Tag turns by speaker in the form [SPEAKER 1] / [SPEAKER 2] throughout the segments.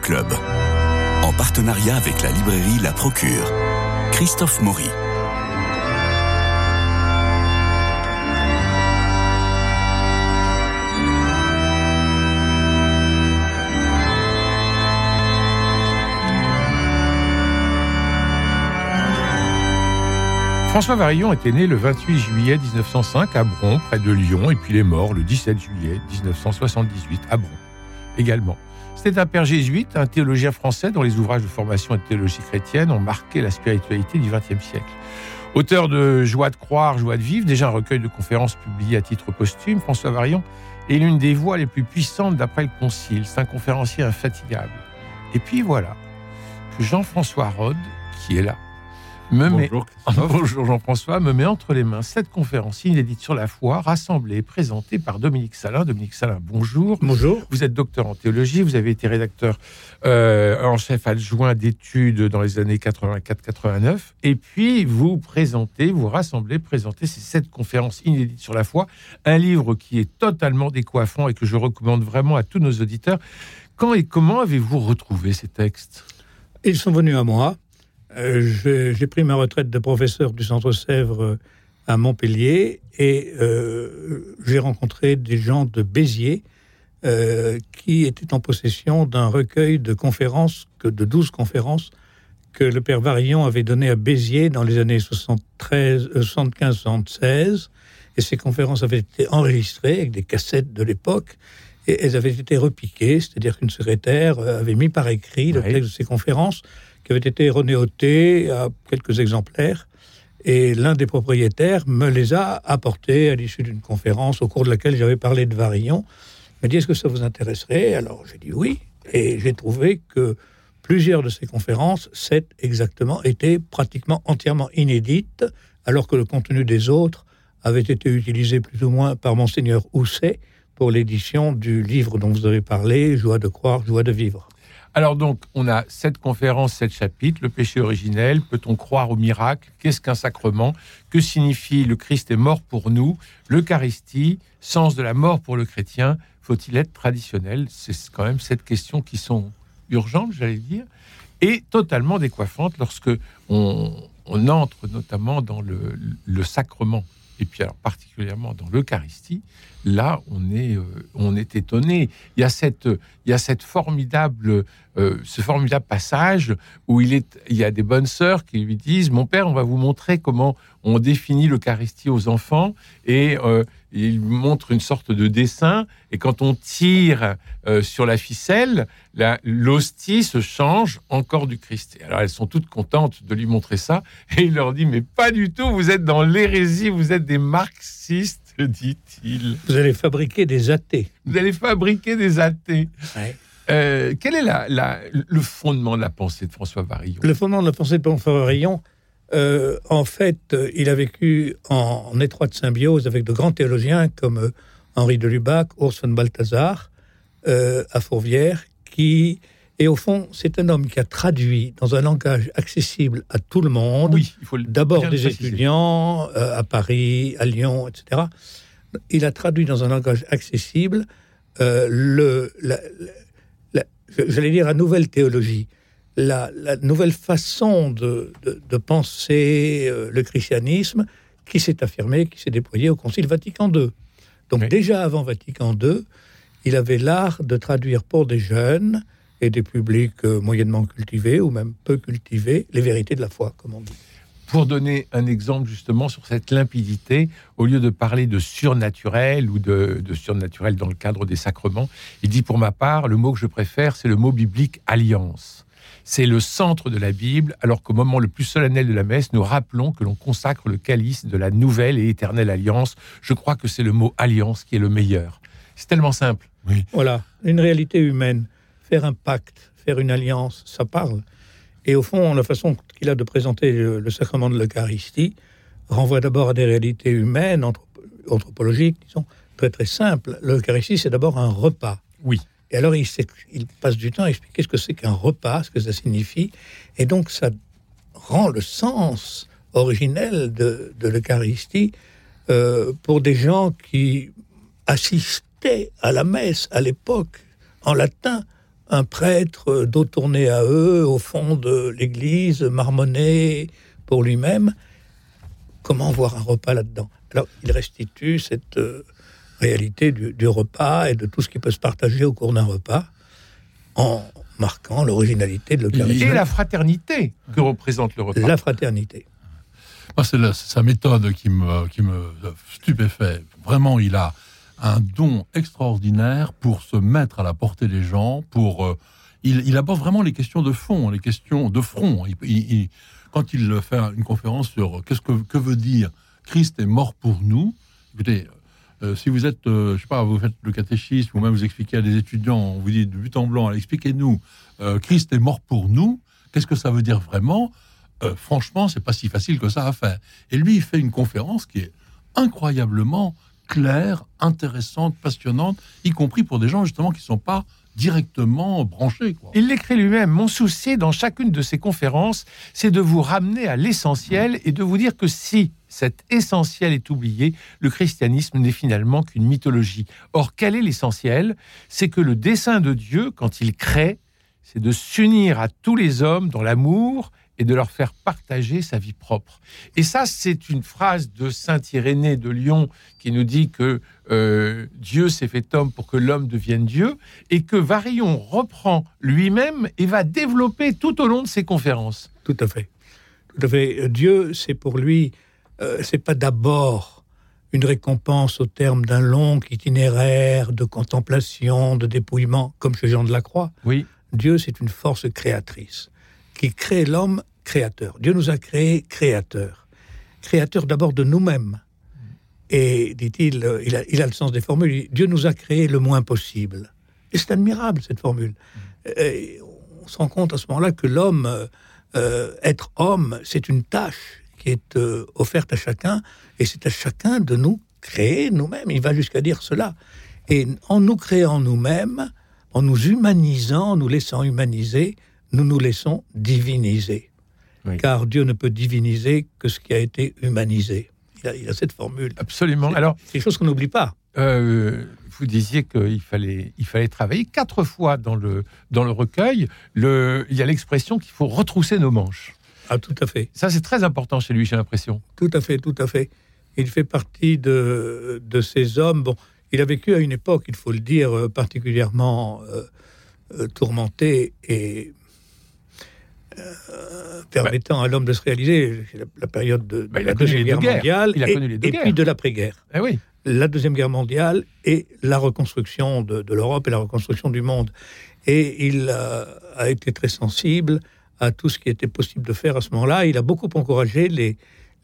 [SPEAKER 1] Club. En partenariat avec la librairie La Procure. Christophe Maury.
[SPEAKER 2] François Varillon était né le 28 juillet 1905 à Bron, près de Lyon, et puis il est mort le 17 juillet 1978 à Bron également. C'était un père jésuite, un théologien français dont les ouvrages de formation et de théologie chrétienne ont marqué la spiritualité du XXe siècle. Auteur de Joie de croire, Joie de vivre, déjà un recueil de conférences publié à titre posthume, François Varillon est l'une des voix les plus puissantes d'après le Concile. C'est un conférencier infatigable. Et puis voilà que Jean-François Rode, qui est là, me
[SPEAKER 3] Bonjour,
[SPEAKER 2] met, Bonjour Jean-François, me met entre les mains cette conférence inédite sur la foi, rassemblée et présentée par Dominique Salin. Dominique Salin, bonjour.
[SPEAKER 3] Bonjour.
[SPEAKER 2] Vous êtes docteur en théologie, vous avez été rédacteur euh, en chef adjoint d'études dans les années 84-89, et puis vous présentez, vous rassemblez, présentez ces sept conférences inédites sur la foi, un livre qui est totalement décoiffant et que je recommande vraiment à tous nos auditeurs. Quand et comment avez-vous retrouvé ces textes?
[SPEAKER 3] Ils sont venus à moi. Euh, j'ai pris ma retraite de professeur du Centre Sèvres à Montpellier et euh, j'ai rencontré des gens de Béziers euh, qui étaient en possession d'un recueil de conférences, que de 12 conférences, que le père Varillon avait donné à Béziers dans les années 75-76. Et ces conférences avaient été enregistrées avec des cassettes de l'époque et elles avaient été repiquées, c'est-à-dire qu'une secrétaire avait mis par écrit le
[SPEAKER 2] Oui.
[SPEAKER 3] texte de ces conférences qui avait été renéoté à quelques exemplaires. Et l'un des propriétaires me les a apportés à l'issue d'une conférence au cours de laquelle j'avais parlé de Varillon. Il m'a dit Est-ce que ça vous intéresserait? Alors j'ai dit oui. Et j'ai trouvé que plusieurs de ces conférences, sept exactement, étaient pratiquement entièrement inédites, alors que le contenu des autres avait été utilisé plus ou moins par Monseigneur Housset pour l'édition du livre dont vous avez parlé, Joie de croire, joie de vivre.
[SPEAKER 2] Alors donc, on a sept conférences, sept chapitres. Le péché originel, peut-on croire au miracle? Qu'est-ce qu'un sacrement? Que signifie le Christ est mort pour nous? L'Eucharistie, sens de la mort pour le chrétien, faut-il être traditionnel? C'est quand même sept questions qui sont urgentes, j'allais dire, et totalement décoiffantes lorsque on, on entre notamment dans le, le sacrement. Et puis alors particulièrement dans l'Eucharistie, là on est, euh, on est étonné. Il y a cette, il y a cette formidable, euh, ce formidable passage où il, est, il y a des bonnes sœurs qui lui disent Mon père, on va vous montrer comment on définit l'Eucharistie aux enfants. Et euh, il montre une sorte de dessin. Et quand on tire sur la ficelle, l'hostie se change encore du Christ. Et alors elles sont toutes contentes de lui montrer ça. Et il leur dit Mais pas du tout, vous êtes dans l'hérésie, vous êtes des marxistes, dit-il.
[SPEAKER 3] Vous allez fabriquer des athées.
[SPEAKER 2] Vous allez fabriquer des athées. Euh, quel est la, la- le fondement de la pensée de François Varillon?
[SPEAKER 3] Le fondement de la pensée de Bonfort Rayon, euh, en fait, euh, il a vécu en, en étroite symbiose avec de grands théologiens comme Henri de Lubac, Urs von Balthasar, euh, à Fourvière, qui, et au fond, c'est un homme qui a traduit dans un langage accessible à tout le monde,
[SPEAKER 2] Oui,
[SPEAKER 3] d'abord des étudiants euh, à Paris, à Lyon, etc. Il a traduit dans un langage accessible euh, le, la- la- la- j'allais dire la nouvelle théologie, la, la nouvelle façon de, de- de penser euh, le christianisme qui s'est affirmée, qui s'est déployée au Concile Vatican II. Donc
[SPEAKER 2] Oui.
[SPEAKER 3] déjà avant Vatican II, il avait l'art de traduire pour des jeunes et des publics euh, moyennement cultivés ou même peu cultivés les vérités de la foi, comme on dit.
[SPEAKER 2] Pour donner un exemple justement sur cette limpidité, au lieu de parler de surnaturel ou de, de surnaturel dans le cadre des sacrements, il dit pour ma part, le mot que je préfère, c'est le mot biblique alliance. C'est le centre de la Bible, alors qu'au moment le plus solennel de la messe, nous rappelons que l'on consacre le calice de la nouvelle et éternelle alliance. Je crois que c'est le mot alliance qui est le meilleur. C'est tellement simple. Oui.
[SPEAKER 3] Voilà, une réalité humaine. Faire un pacte, faire une alliance, ça parle. Et au fond, la façon qu'il a de présenter le, sacrement de l'Eucharistie renvoie d'abord à des réalités humaines, anthropo- anthropologiques, disons, très très simples. L'Eucharistie, c'est d'abord un repas.
[SPEAKER 2] Oui.
[SPEAKER 3] Et alors, il, passe du temps à expliquer ce que c'est qu'un repas, ce que ça signifie. Et donc, ça rend le sens originel de, de l'Eucharistie euh, pour des gens qui assistaient à la messe à l'époque en latin un prêtre dos tourné à eux, au fond de l'église, marmonné pour lui-même. Comment voir un repas là-dedans? Alors, il restitue cette euh, réalité du, repas et de tout ce qui peut se partager au cours d'un repas en marquant l'originalité de l'Eucharistie.
[SPEAKER 2] Et la fraternité que représente le repas.
[SPEAKER 3] La fraternité.
[SPEAKER 4] c'est sa méthode qui me, qui me stupéfait. Vraiment, il a un don extraordinaire pour se mettre à la portée des gens, pour... Euh, il, aborde vraiment les questions de fond, les questions de front. quand il fait une conférence sur qu'est-ce que, que veut dire Christ est mort pour nous, écoutez, euh, si vous êtes, euh, je sais pas, vous faites le catéchisme ou même vous expliquez à des étudiants, on vous dit de but en blanc, expliquez-nous, Christ est mort pour nous, qu'est-ce que ça veut dire vraiment? Franchement, c'est pas si facile que ça à faire. Et lui, il fait une conférence qui est incroyablement claire, intéressante, passionnante, y compris pour des gens justement qui ne sont pas directement branchés.
[SPEAKER 2] Il l'écrit lui-même. Mon souci dans chacune de ces conférences, c'est de vous ramener à l'essentiel et de vous dire que si cet essentiel est oublié, le christianisme n'est finalement qu'une mythologie. Or, quel est l'essentiel? C'est que le dessein de Dieu, quand il crée, c'est de s'unir à tous les hommes dans l'amour et de leur faire partager sa vie propre. Et ça, c'est une phrase de Saint Irénée de Lyon qui nous dit que euh, Dieu s'est fait homme pour que l'homme devienne Dieu, et que Varillon reprend lui-même et va développer tout au long de ses conférences.
[SPEAKER 3] Tout à fait. Tout à fait. Dieu, c'est pour lui, euh, c'est pas d'abord une récompense au terme d'un long itinéraire de contemplation, de dépouillement, comme chez Jean de la Croix.
[SPEAKER 2] Oui.
[SPEAKER 3] Dieu, c'est une force créatrice qui crée l'homme créateur. Dieu nous a créés créateurs. Créateurs d'abord de nous-mêmes. Et, dit-il, il a, le sens des formules, Dieu nous a créés le moins possible. Et c'est admirable, cette formule. on se rend compte à ce moment-là que l'homme, euh, être homme, c'est une tâche qui est euh, offerte à chacun, et c'est à chacun de nous créer nous-mêmes. Il va jusqu'à dire cela. Et en nous créant nous-mêmes, en nous humanisant, en nous laissant humaniser, nous nous laissons diviniser. Car Dieu ne peut diviniser que ce qui a été humanisé. Il a, cette formule.
[SPEAKER 2] Absolument. Alors,
[SPEAKER 3] c'est quelque chose qu'on n'oublie pas.
[SPEAKER 2] Euh, vous disiez qu'il fallait, il fallait travailler quatre fois dans le, dans le recueil. Le, il y a l'expression qu'il faut retrousser nos manches.
[SPEAKER 3] Ah, tout à fait.
[SPEAKER 2] Ça, c'est très important chez lui, j'ai l'impression.
[SPEAKER 3] Tout à fait, tout à fait. Il fait partie de, de ces hommes. Bon, il a vécu à une époque, il faut le dire, euh, particulièrement euh, tourmentée et euh, permettant à l'homme de se réaliser, la, période de,
[SPEAKER 2] bah,
[SPEAKER 3] la
[SPEAKER 2] Deuxième
[SPEAKER 3] Guerre mondiale
[SPEAKER 2] et,
[SPEAKER 3] puis de l'après-guerre.
[SPEAKER 2] Eh oui.
[SPEAKER 3] La Deuxième Guerre mondiale et la reconstruction de, l'Europe et la reconstruction du monde. Et il a, été très sensible à tout ce qui était possible de faire à ce moment-là. Il a beaucoup encouragé les,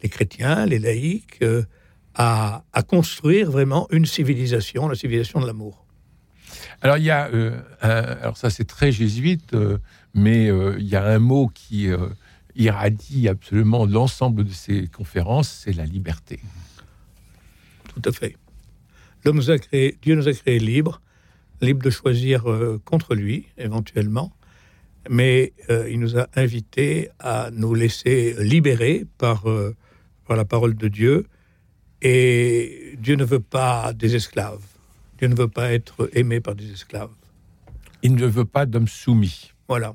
[SPEAKER 3] les chrétiens, les laïcs, euh, à, à, construire vraiment une civilisation, la civilisation de l'amour.
[SPEAKER 2] Alors il y a, euh, alors ça c'est très jésuite, mais euh, il y a un mot qui euh, irradie absolument l'ensemble de ces conférences, c'est la liberté.
[SPEAKER 3] Tout à fait. L'homme nous a créé, Dieu nous a créés libres, libres de choisir euh, contre lui, éventuellement, mais il nous a invités à nous laisser libérer par la parole de Dieu, et Dieu ne veut pas des esclaves. Dieu ne veut pas être aimé par des esclaves.
[SPEAKER 2] Il ne veut pas d'hommes soumis.
[SPEAKER 3] Voilà.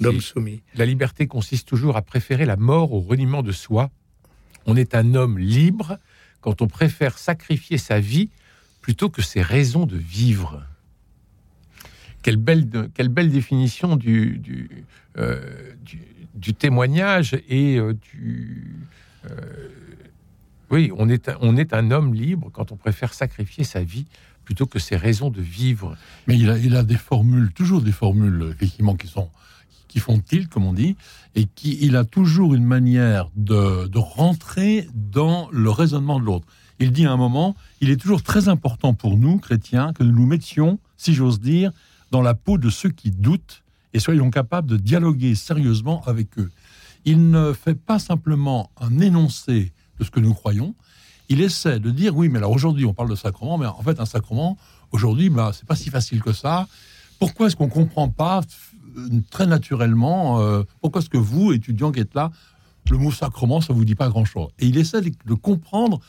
[SPEAKER 3] L'homme soumis.
[SPEAKER 2] La liberté consiste toujours à préférer la mort au reniement de soi. On est un homme libre quand on préfère sacrifier sa vie plutôt que ses raisons de vivre. Quelle belle, quelle belle définition du, du, euh, du, témoignage et euh, du... Euh, oui, on est, on est un homme libre quand on préfère sacrifier sa vie plutôt que ses raisons de vivre.
[SPEAKER 4] Mais il a, il a des formules, toujours des formules, effectivement, qui sont qui font tilt, comme on dit, et qui il a toujours une manière de, de rentrer dans le raisonnement de l'autre. Il dit à un moment, il est toujours très important pour nous, chrétiens, que nous nous mettions, si j'ose dire, dans la peau de ceux qui doutent et soyons capables de dialoguer sérieusement avec eux. Il ne fait pas simplement un énoncé de ce que nous croyons, il essaie de dire oui, mais alors aujourd'hui on parle de sacrement, mais en fait un sacrement aujourd'hui, bah, c'est pas si facile que ça. Pourquoi est-ce qu'on comprend pas euh, très naturellement euh, Pourquoi est-ce que vous, étudiants qui êtes là, le mot sacrement, ça vous dit pas grand-chose? Et il essaie de, comprendre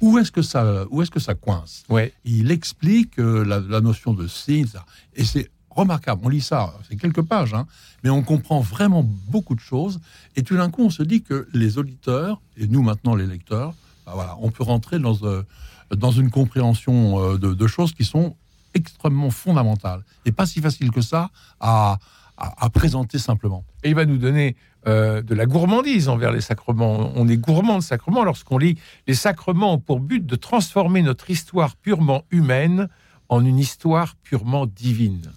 [SPEAKER 4] où est-ce que ça, où est-ce que ça coince.
[SPEAKER 2] Ouais.
[SPEAKER 4] il explique euh, la, notion de signe, et c'est remarquable. On lit ça, c'est quelques pages, hein, mais on comprend vraiment beaucoup de choses. Et tout d'un coup, on se dit que les auditeurs, et nous maintenant les lecteurs, bah voilà, on peut rentrer dans, euh, une compréhension euh, de, choses qui sont extrêmement fondamentales et pas si facile que ça à, présenter simplement.
[SPEAKER 2] Et il va nous donner euh, de la gourmandise envers les sacrements. On est gourmand de sacrements lorsqu'on lit les sacrements pour but de transformer notre histoire purement humaine en une histoire purement divine.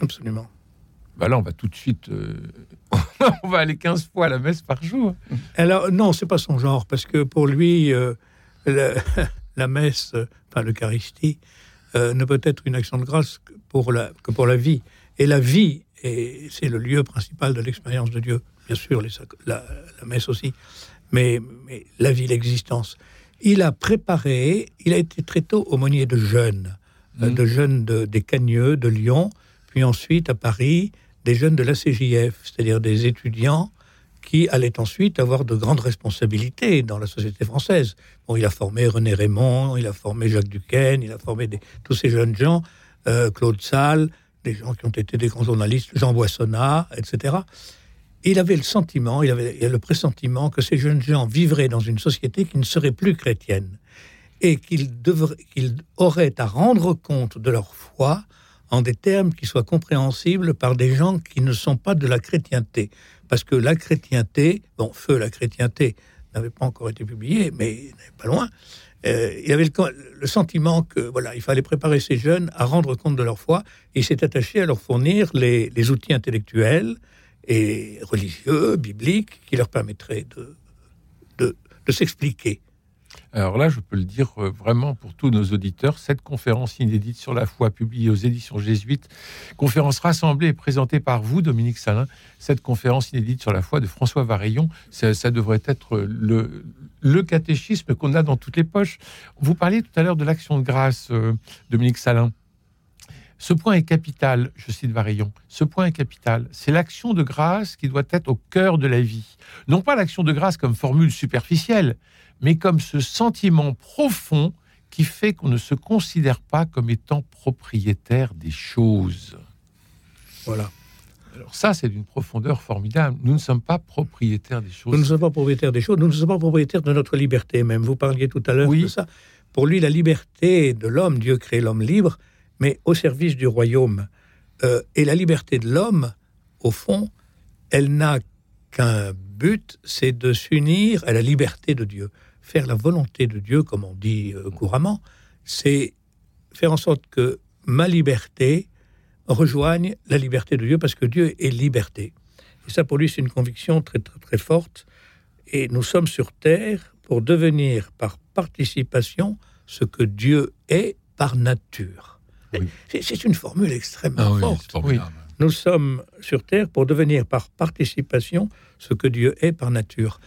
[SPEAKER 3] Absolument.
[SPEAKER 2] Bah là, on va tout de suite. Euh, on va aller 15 fois à la messe par jour.
[SPEAKER 3] Alors, non, c'est pas son genre, parce que pour lui, euh, la, la, messe, enfin l'Eucharistie, euh, ne peut être une action de grâce que pour la, que pour la vie. Et la vie, c'est le lieu principal de l'expérience de Dieu. Bien sûr, les, la, la, messe aussi, mais, mais la vie, l'existence. Il a préparé, il a été très tôt aumônier de jeunes, mmh. de jeunes de, des Cagneux, de Lyon, puis ensuite à Paris, des jeunes de la CJF, c'est-à-dire des étudiants qui allaient ensuite avoir de grandes responsabilités dans la société française. Bon, il a formé René Raymond, il a formé Jacques Duquesne, il a formé tous ces jeunes gens, euh, Claude Salle, des gens qui ont été des grands journalistes, Jean Boissonnat, etc. Il avait le sentiment, il avait le pressentiment que ces jeunes gens vivraient dans une société qui ne serait plus chrétienne et qu'ils qu auraient à rendre compte de leur foi en des termes qui soient compréhensibles par des gens qui ne sont pas de la chrétienté. Parce que la chrétienté, bon, Feu la chrétienté n'avait pas encore été publié, mais pas loin. Euh, il avait le, sentiment que voilà, il fallait préparer ces jeunes à rendre compte de leur foi. Il s'est attaché à leur fournir les, les, outils intellectuels et religieux, bibliques, qui leur permettraient de, de, de s'expliquer.
[SPEAKER 2] Alors là, je peux le dire euh, vraiment pour tous nos auditeurs, cette conférence inédite sur la foi publiée aux éditions jésuites, conférence rassemblée et présentée par vous, Dominique Salin, cette conférence inédite sur la foi de François Varillon, ça, devrait être le, le catéchisme qu'on a dans toutes les poches. Vous parliez tout à l'heure de l'action de grâce, euh, Dominique Salin. Ce point est capital, je cite Varillon, ce point est capital. C'est l'action de grâce qui doit être au cœur de la vie. Non pas l'action de grâce comme formule superficielle, mais comme ce sentiment profond qui fait qu'on ne se considère pas comme étant propriétaire des choses.
[SPEAKER 3] Voilà.
[SPEAKER 2] Alors ça, c'est d'une profondeur formidable. Nous ne sommes pas propriétaires des choses.
[SPEAKER 3] Nous ne sommes pas propriétaires des choses, nous ne sommes pas propriétaires de notre liberté même. Vous parliez tout à l'heure
[SPEAKER 2] oui.
[SPEAKER 3] de ça. Pour lui, la liberté de l'homme, Dieu crée l'homme libre, mais au service du royaume. Euh, et la liberté de l'homme, au fond, elle n'a qu'un but, c'est de s'unir à la liberté de Dieu. Faire la volonté de Dieu, comme on dit euh, couramment, c'est faire en sorte que ma liberté rejoigne la liberté de Dieu, parce que Dieu est liberté. Et ça, pour lui, c'est une conviction très, très, très forte. Et nous sommes sur Terre pour devenir par participation ce que Dieu est par nature. Oui. C'est une formule extrêmement ah forte. Nous sommes sur Terre pour devenir par participation ce que Dieu est par nature.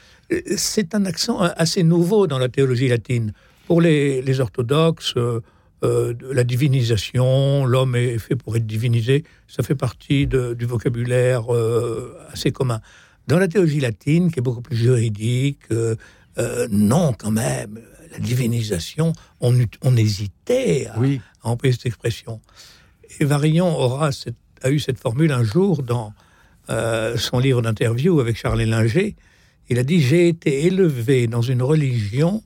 [SPEAKER 3] C'est un accent assez nouveau dans la théologie latine. Pour les, les orthodoxes, euh, euh, la divinisation, l'homme est fait pour être divinisé, ça fait partie de, du vocabulaire euh, assez commun. Dans la théologie latine, qui est beaucoup plus juridique, euh, non, quand même, la divinisation, on, on hésitait à,
[SPEAKER 2] oui.
[SPEAKER 3] à employer cette expression. Et Varillon aura cette, a eu cette formule un jour dans euh, son livre d'interview avec Charles Linger. Il a dit J'ai été élevé dans une religion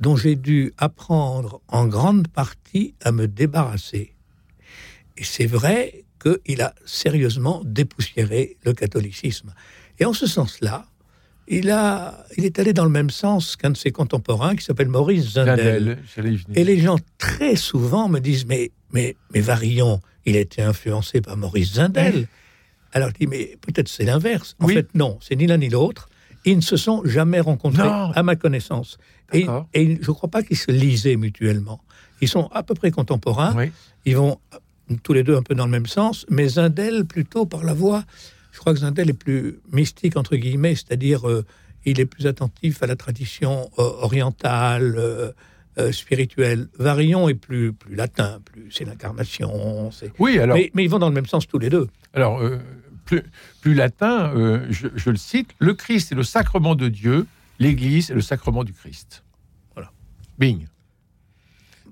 [SPEAKER 3] dont j'ai dû apprendre en grande partie à me débarrasser. Et c'est vrai qu'il a sérieusement dépoussiéré le catholicisme. Et en ce sens-là, il, a, il est allé dans le même sens qu'un de ses contemporains qui s'appelle Maurice Zindel. Et les gens très souvent me disent Mais, mais, mais Varillon, il a été influencé par Maurice Zindel. Alors je dis Mais peut-être c'est l'inverse. En
[SPEAKER 2] Oui.
[SPEAKER 3] fait, non, c'est ni l'un ni l'autre. Ils ne se sont jamais rencontrés,
[SPEAKER 2] Non.
[SPEAKER 3] à ma connaissance. Et, je ne crois pas qu'ils se lisaient mutuellement. Ils sont à peu près contemporains.
[SPEAKER 2] Oui.
[SPEAKER 3] Ils vont euh, tous les deux un peu dans le même sens, mais Zindel plutôt par la voix. Je crois que Zindel est plus mystique, entre guillemets, c'est-à-dire euh, il est plus attentif à la tradition euh, orientale, euh, euh, spirituelle. Varillon est plus, plus latin, plus c'est l'incarnation. c'est-
[SPEAKER 2] Oui, alors,
[SPEAKER 3] Mais, mais ils vont dans le même sens tous les deux.
[SPEAKER 2] alors euh, plus, plus latin, euh, je, je le cite, le Christ est le sacrement de Dieu, l'Église est le sacrement du Christ.
[SPEAKER 3] Voilà.
[SPEAKER 2] Bing.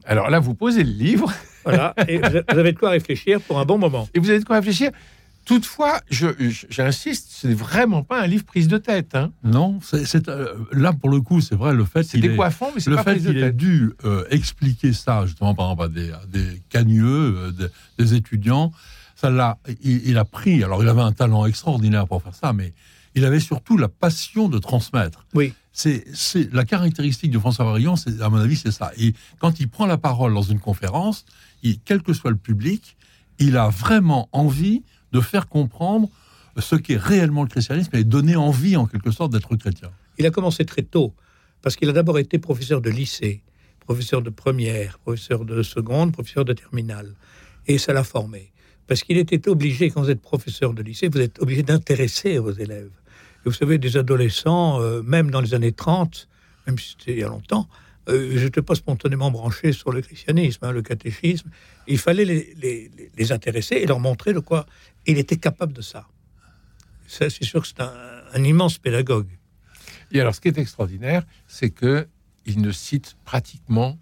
[SPEAKER 2] Alors là, vous posez le livre.
[SPEAKER 3] Voilà, et vous avez de quoi réfléchir pour un bon moment.
[SPEAKER 2] Et vous avez de quoi réfléchir. Toutefois, j'insiste, ce n'est vraiment pas un livre prise de tête. Hein.
[SPEAKER 4] Non, c'est euh, là pour le coup, c'est vrai le fait.
[SPEAKER 2] C'est décoiffant, mais c'est
[SPEAKER 4] pas
[SPEAKER 2] prise
[SPEAKER 4] de tête. Le fait
[SPEAKER 2] qu'il ait
[SPEAKER 4] dû euh, expliquer ça justement par exemple à des, des cagneux, euh, des, étudiants, ça l'a, il, a pris. Alors il avait un talent extraordinaire pour faire ça, mais il avait surtout la passion de transmettre.
[SPEAKER 3] Oui.
[SPEAKER 4] C'est la caractéristique de François Varillon, à mon avis, c'est ça. Et quand il prend la parole dans une conférence, il, quel que soit le public, il a vraiment envie de faire comprendre ce qu'est réellement le christianisme et donner envie, en quelque sorte, d'être chrétien.
[SPEAKER 3] Il a commencé très tôt, parce qu'il a d'abord été professeur de lycée, professeur de première, professeur de seconde, professeur de terminale. Et ça l'a formé. Parce qu'il était obligé, quand vous êtes professeur de lycée, vous êtes obligé d'intéresser vos élèves. Vous savez, des adolescents, euh, même dans les années 30, même si c'était il y a longtemps, euh, je n'étais pas spontanément branché sur le christianisme, hein, le catéchisme. Il fallait les, intéresser et leur montrer de quoi il était capable de ça. ça c'est sûr que c'est un, immense pédagogue.
[SPEAKER 2] Et alors, ce qui est extraordinaire, c'est que il ne cite pratiquement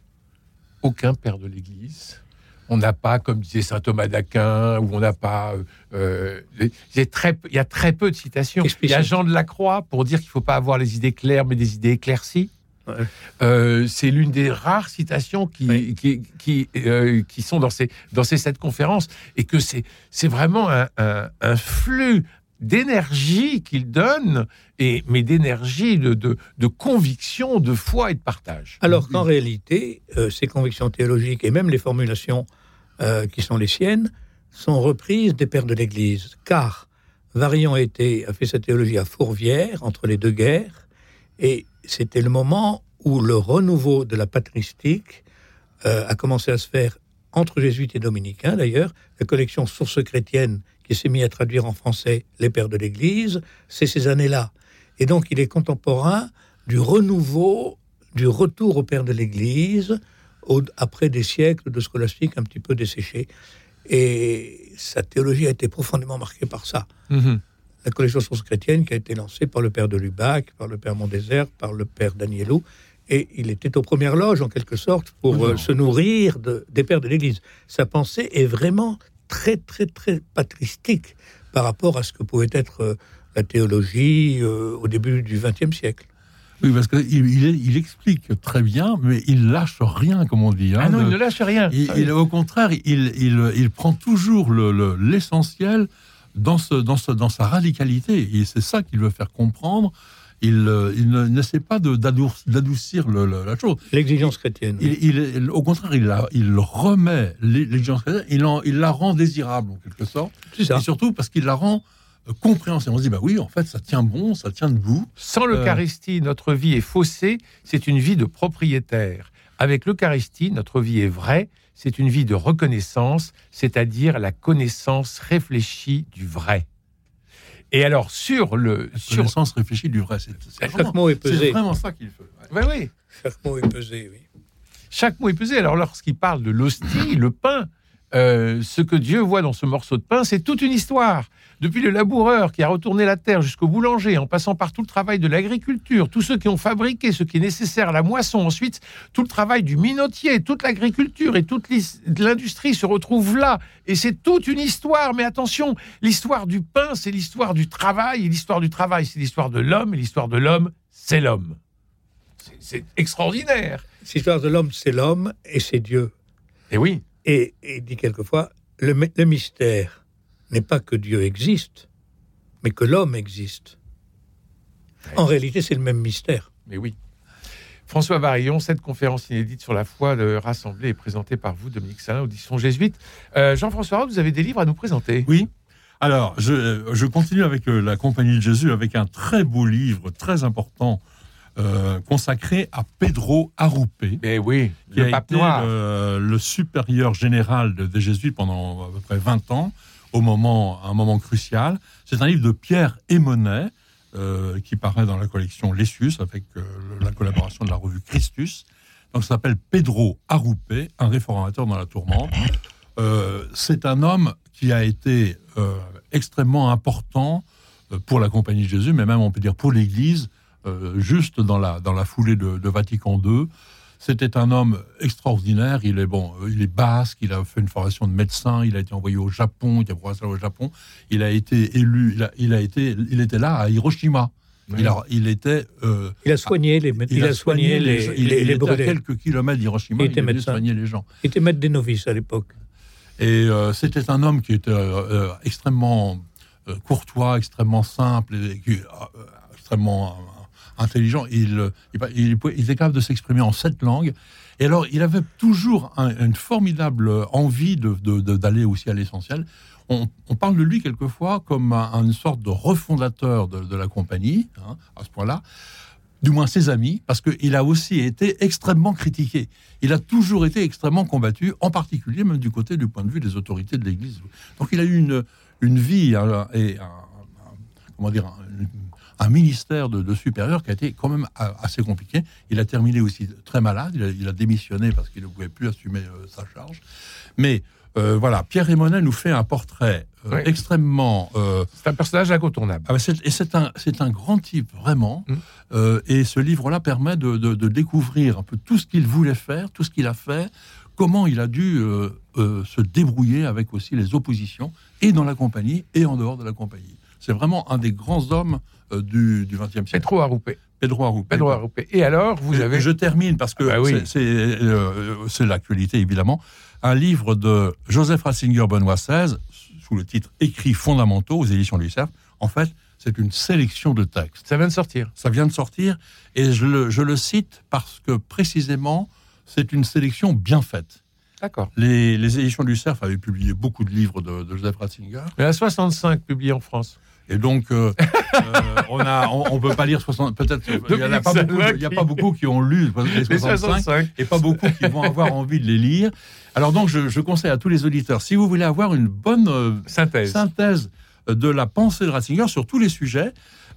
[SPEAKER 2] aucun père de l'Église. On n'a pas, comme disait saint Thomas d'Aquin, ou on n'a pas. Euh, il, y a très, il y a très peu de citations. Il y a Jean de la Croix pour dire qu'il ne faut pas avoir les idées claires, mais des idées éclaircies. Euh, c'est l'une des rares citations qui, qui, qui, euh, qui, sont dans ces, dans ces sept conférences et que c'est, c'est vraiment un, un, flux d'énergie qu'il donne, et, mais d'énergie, de, de, de, conviction, de foi et de partage.
[SPEAKER 3] Alors qu'en réalité, euh, ces convictions théologiques et même les formulations qui sont les siennes sont reprises des pères de l'Église, car été, a fait sa théologie à Fourvière, entre les deux guerres, et c'était le moment où le renouveau de la patristique euh, a commencé à se faire entre jésuites et dominicains d'ailleurs. La collection Sources chrétiennes qui s'est mise à traduire en français les pères de l'Église, c'est ces années-là. Et donc il est contemporain du renouveau, du retour aux pères de l'Église, après des siècles de scolastique un petit peu desséchés. Et sa théologie a été profondément marquée par ça. Mm-hmm la collection Sources chrétiennes qui a été lancée par le père de Lubac, par le père Mondésert, par le père Danielou. Et il était aux premières loges, en quelque sorte, pour euh, se nourrir de, des pères de l'Église. Sa pensée est vraiment très, très, très patristique par rapport à ce que pouvait être euh, la théologie euh, au début du XXe siècle.
[SPEAKER 4] Oui, parce qu'il il, explique très bien, mais il lâche rien, comme on dit.
[SPEAKER 2] Hein, ah non, il ne lâche rien.
[SPEAKER 4] Il, au contraire, il, il, prend toujours l'essentiel le, dans, ce, dans, ce, dans sa radicalité. Et c'est ça qu'il veut faire comprendre. Il, euh, il n'essaie pas d'adoucir la chose.
[SPEAKER 3] L'exigence chrétienne.
[SPEAKER 4] Il, au contraire, il, la, il remet l'exigence chrétienne, il, il la rend désirable en quelque sorte.
[SPEAKER 3] Ça.
[SPEAKER 4] Et surtout parce qu'il la rend euh, compréhensible. On se dit, bah oui, en fait, ça tient bon, ça tient debout.
[SPEAKER 2] Sans l'Eucharistie, notre vie est faussée, c'est une vie de propriétaire. Avec l'Eucharistie, notre vie est vraie, c'est une vie de reconnaissance, c'est-à-dire la connaissance réfléchie du vrai. Et alors, sur le.
[SPEAKER 4] La connaissance réfléchie du vrai, c'est
[SPEAKER 3] Chaque mot est pesé.
[SPEAKER 4] C'est vraiment ça qu'il faut.
[SPEAKER 2] Oui, oui.
[SPEAKER 3] Chaque mot est pesé, oui.
[SPEAKER 2] Chaque mot est pesé. Alors, lorsqu'il parle de l'hostie, le pain, euh, ce que Dieu voit dans ce morceau de pain, c'est toute une histoire. Depuis le laboureur qui a retourné la terre jusqu'au boulanger, en passant par tout le travail de l'agriculture, tous ceux qui ont fabriqué ce qui est nécessaire à la moisson, ensuite tout le travail du minotier, toute l'agriculture et toute l'industrie se retrouvent là. Et c'est toute une histoire. Mais attention, l'histoire du pain, c'est l'histoire du travail, et l'histoire du travail, c'est l'histoire de l'homme, et l'histoire de l'homme, c'est l'homme. C'est extraordinaire.
[SPEAKER 3] L'histoire de l'homme, c'est l'homme, et c'est Dieu.
[SPEAKER 2] Et oui.
[SPEAKER 3] Et, il dit quelquefois, le, mystère n'est pas que Dieu existe, mais que l'homme existe. En réalité, c'est le même mystère.
[SPEAKER 2] Mais oui. François Barillon, cette conférence inédite sur la foi de rassemblée est présentée par vous, Dominique Salin, audition jésuite. Euh, Jean-François vous avez des livres à nous présenter.
[SPEAKER 4] Oui. Alors, je, je continue avec euh, la Compagnie de Jésus, avec un très beau livre, très important, euh, consacré à Pedro Arrupe,
[SPEAKER 2] eh oui,
[SPEAKER 4] qui a été Le, supérieur général des Jésuites pendant à peu près 20 ans, au moment, un moment crucial. C'est un livre de Pierre Emonet, euh, qui paraît dans la collection Lessius, avec euh, la collaboration de la revue Christus. Donc, ça s'appelle Pedro Arrupe, un réformateur dans la tourmente. C'est un homme qui a été extrêmement important pour la Compagnie de Jésus, mais même, on peut dire, pour l'Église, euh, juste dans la, dans la foulée de, Vatican II. C'était un homme extraordinaire. Il est bon, euh, il est basque. Il a fait une formation de médecin. Il a été envoyé au Japon. Il a au Japon. Il a été élu. Il, a, il a été, il était là à Hiroshima. Il, a, il était. euh,
[SPEAKER 3] Il a soigné les, il a soigné les,
[SPEAKER 4] il,
[SPEAKER 3] les,
[SPEAKER 4] il
[SPEAKER 3] les
[SPEAKER 4] était à quelques kilomètres d'Hiroshima.
[SPEAKER 3] Il
[SPEAKER 4] Il,
[SPEAKER 3] était médecin.
[SPEAKER 4] soigné les gens.
[SPEAKER 3] Il était maître des novices à l'époque.
[SPEAKER 4] Et euh, c'était un homme qui était euh, extrêmement courtois, extrêmement simple, et, qui- extrêmement intelligent. Il, il, était capable de s'exprimer en sept langues. Et alors, il avait toujours un- une formidable envie de- de- de- d'aller aussi à l'essentiel. On, parle de lui quelquefois comme un- une sorte de refondateur de, la compagnie, hein, à ce point-là du moins ses amis, parce qu'il a aussi été extrêmement critiqué. Il a toujours été extrêmement combattu, en particulier même du côté du point de vue des autorités de l'Église. Donc il a eu une, une vie un- et un, comment dire, un ministère de, de supérieur qui a été quand même assez compliqué. Il a terminé aussi très malade, il a, il a démissionné parce qu'il ne pouvait plus assumer euh, sa charge. Mais euh, voilà, Pierre Raimonet nous fait un portrait euh,
[SPEAKER 2] Oui.
[SPEAKER 4] extrêmement... euh,
[SPEAKER 2] C'est un personnage incontournable.
[SPEAKER 4] ah c'est- et c'est un, c'est un grand type, vraiment.
[SPEAKER 2] Mm.
[SPEAKER 4] Et ce livre-là permet de, de- de découvrir un peu tout ce qu'il voulait faire, tout ce qu'il a fait, comment il a dû se débrouiller avec aussi les oppositions, et dans la compagnie, et en dehors de la compagnie. C'est vraiment un des grands hommes euh, du XXe siècle.
[SPEAKER 2] Pedro Arrupe.
[SPEAKER 4] Pedro Arrupe.
[SPEAKER 2] Pedro Arrupe. Et alors, vous avez.
[SPEAKER 4] Je termine parce que
[SPEAKER 2] Ah bah oui.
[SPEAKER 4] euh, c'est l'actualité évidemment. Un livre de Joseph Ratzinger Benoît XVI sous le titre Écrits fondamentaux aux éditions du Cerf. En fait, c'est une sélection de textes.
[SPEAKER 2] Ça vient de sortir.
[SPEAKER 4] Ça vient de sortir et je le, je le cite parce que précisément c'est une sélection bien faite.
[SPEAKER 2] D'accord.
[SPEAKER 4] Les, les éditions du Cerf avaient publié beaucoup de livres de, de Joseph Ratzinger
[SPEAKER 2] Il y en a 65 publiés en France.
[SPEAKER 4] et donc euh, euh, on on peut pas lire 60 peut-être il y en a pas beaucoup y a pas beaucoup qui ont lu les
[SPEAKER 2] Les
[SPEAKER 4] 65
[SPEAKER 2] 65.
[SPEAKER 4] et pas beaucoup qui vont avoir envie de les lire. Alors donc, je, je conseille à tous les auditeurs, si vous voulez avoir une bonne euh,
[SPEAKER 2] Synthèse.
[SPEAKER 4] synthèse de la pensée de Ratzinger sur tous les sujets,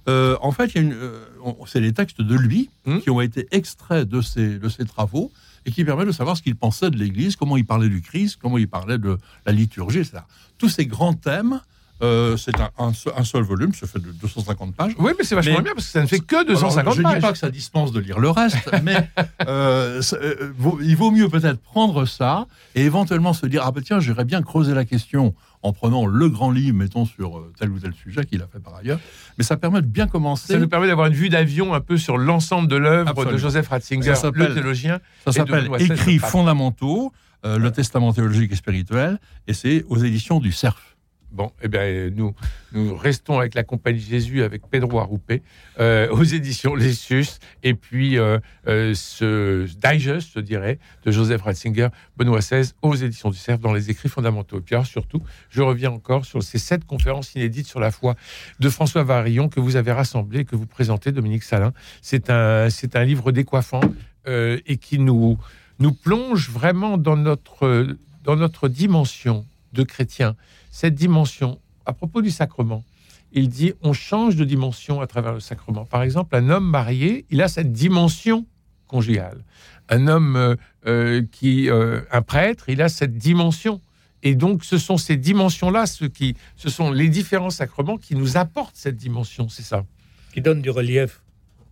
[SPEAKER 4] euh, en fait, euh, c'est les textes de lui
[SPEAKER 2] Hmm.
[SPEAKER 4] qui ont été extraits de ses, de ses travaux et qui permettent de savoir ce qu'il pensait de l'Église, comment il parlait du Christ, comment il parlait de la liturgie, etc. Tous ces grands thèmes, euh, c'est un, un seul- un seul volume, ça fait de 250 pages.
[SPEAKER 2] Oui, mais c'est vachement
[SPEAKER 4] Mais-
[SPEAKER 2] bien parce que ça ne fait que
[SPEAKER 4] Alors,
[SPEAKER 2] 250
[SPEAKER 4] je ne
[SPEAKER 2] pages.
[SPEAKER 4] dis pas que ça dispense de lire le reste, mais euh, euh, il vaut mieux peut-être prendre ça et éventuellement se dire ah ben tiens j'irais bien creuser la question en prenant le grand livre mettons sur euh, tel ou tel sujet qu'il a fait par ailleurs. Mais ça permet de bien commencer.
[SPEAKER 2] Ça nous permet d'avoir une vue d'avion un peu sur l'ensemble de l'œuvre de. Joseph Ratzinger,
[SPEAKER 4] Ça s'appelle-
[SPEAKER 2] le théologien.
[SPEAKER 4] Ça s'appelle Écrits fondamentaux, euh, le testament théologique et spirituel, et c'est aux éditions du Cerf.
[SPEAKER 2] Bon, eh bien, nous, nous restons avec la Compagnie Jésus, avec Pedro Arrupe, euh, aux éditions Lessus, et puis euh, euh, ce digest, je dirais, de Joseph Ratzinger, Benoît XVI, aux éditions du Cerf, dans les écrits fondamentaux. Et puis surtout, je reviens encore sur ces sept conférences inédites sur la foi de François Varillon que vous avez rassemblées, que vous présentez, Dominique Salin. C'est un, un livre décoiffant euh, et qui nous, nous plonge vraiment dans notre, dans notre dimension de chrétien cette dimension, à propos du sacrement, il dit on change de dimension à travers le sacrement. Par exemple, un homme marié, il a cette dimension conjugale. Un homme euh, euh, qui, euh, un prêtre, il a cette dimension. Et donc, ce sont ces dimensions-là, ce qui, ce sont les différents sacrements qui nous apportent cette dimension. C'est ça.
[SPEAKER 3] qui donne du relief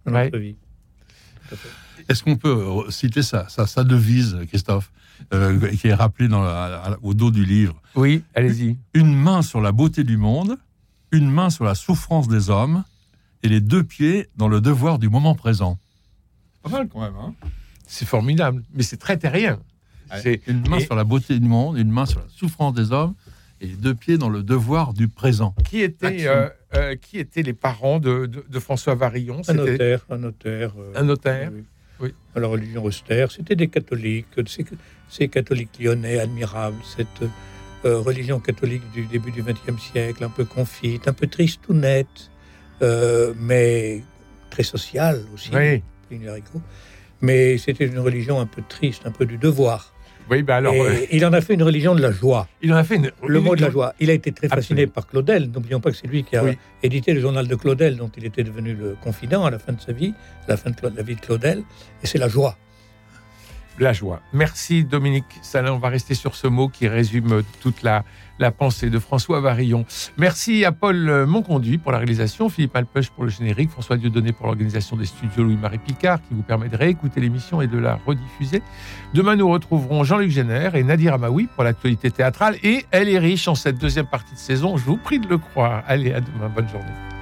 [SPEAKER 3] à
[SPEAKER 2] Ouais.
[SPEAKER 3] notre vie.
[SPEAKER 4] Est-ce qu'on peut citer ça, sa, sa devise, Christophe, euh, qui est rappelée dans la- au dos du livre
[SPEAKER 2] Oui, allez-y.
[SPEAKER 4] Une main sur la beauté du monde, une main sur la souffrance des hommes, et les deux pieds dans le devoir du moment présent. Pas mal quand même, hein
[SPEAKER 2] C'est formidable, mais c'est très terrien. C'est
[SPEAKER 4] Une main
[SPEAKER 2] et-
[SPEAKER 4] sur la beauté du monde, une main sur la souffrance des hommes, et les deux pieds dans le devoir du présent.
[SPEAKER 2] qui étaient, euh, euh, qui étaient les parents de, de- de François Varillon?
[SPEAKER 3] Un notaire, un notaire. euh,
[SPEAKER 2] un notaire.
[SPEAKER 3] oui.
[SPEAKER 2] Oui.
[SPEAKER 3] À la religion austère, c'était des catholiques, ces, catholiques lyonnais admirables, cette euh, religion catholique du début du XXe siècle, un peu confite, un peu triste ou nette, euh, mais très sociale aussi,
[SPEAKER 2] Oui.
[SPEAKER 3] Mais c'était une religion un peu triste, un peu du devoir.
[SPEAKER 2] oui ben alors,
[SPEAKER 3] Et
[SPEAKER 2] euh,
[SPEAKER 3] il en a fait une religion de la joie.
[SPEAKER 2] il en a fait une-
[SPEAKER 3] Le mot de la joie. Il a été très fasciné
[SPEAKER 2] Absolument.
[SPEAKER 3] par Claudel. N'oublions pas que c'est lui qui a
[SPEAKER 2] Oui.
[SPEAKER 3] édité le journal de Claudel, dont il était devenu le confident à la fin de sa vie, à la fin de la vie de Claudel. Et c'est la joie.
[SPEAKER 2] La joie. Merci Dominique Salin. On va rester sur ce mot qui résume toute la, la pensée de François Varillon. Merci à Paul Monconduit pour la réalisation, Philippe Alpeuch pour le générique, François Dieudonné pour l'organisation des studios Louis-Marie Picard qui vous permet de réécouter l'émission et de la rediffuser. Demain, nous retrouverons Jean-Luc Génère et Nadir Amaoui pour l'actualité théâtrale et elle est riche en cette deuxième partie de saison. Je vous prie de le croire. Allez, à demain. Bonne journée.